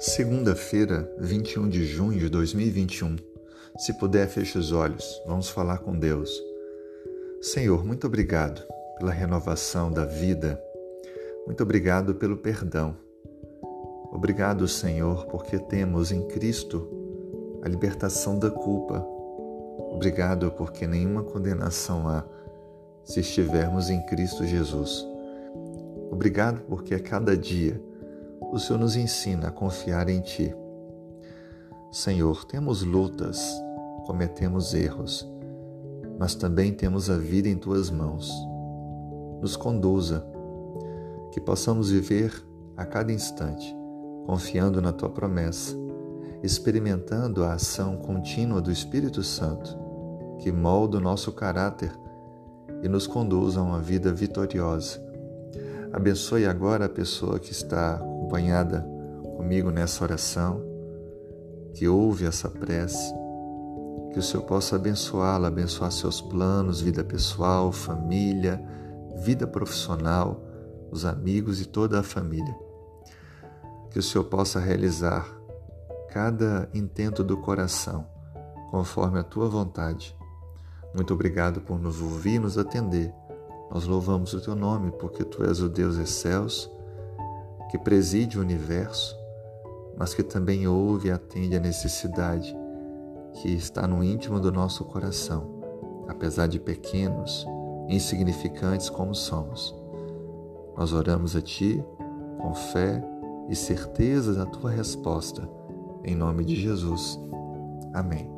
Segunda-feira, 21 de junho de 2021. Se puder, feche os olhos. Vamos falar com Deus. Senhor, muito obrigado pela renovação da vida. Muito obrigado pelo perdão. Obrigado, Senhor, porque temos em Cristo a libertação da culpa. Obrigado porque nenhuma condenação há se estivermos em Cristo Jesus. Obrigado porque a cada dia o Senhor nos ensina a confiar em Ti. Senhor, temos lutas, cometemos erros, mas também temos a vida em Tuas mãos. Nos conduza, que possamos viver a cada instante, confiando na Tua promessa, experimentando a ação contínua do Espírito Santo, que molda o nosso caráter e nos conduza a uma vida vitoriosa. Abençoe agora a pessoa que está acompanhada comigo nessa oração, que ouve essa prece, que o Senhor possa abençoá-la, abençoar seus planos, vida pessoal, família, vida profissional, os amigos e toda a família. Que o Senhor possa realizar cada intento do coração, conforme a tua vontade. Muito obrigado por nos ouvir e nos atender. Nós louvamos o teu nome, porque tu és o Deus excelso que preside o universo, mas que também ouve e atende a necessidade que está no íntimo do nosso coração, apesar de pequenos, insignificantes como somos. Nós oramos a Ti com fé e certeza da Tua resposta, em nome de Jesus. Amém.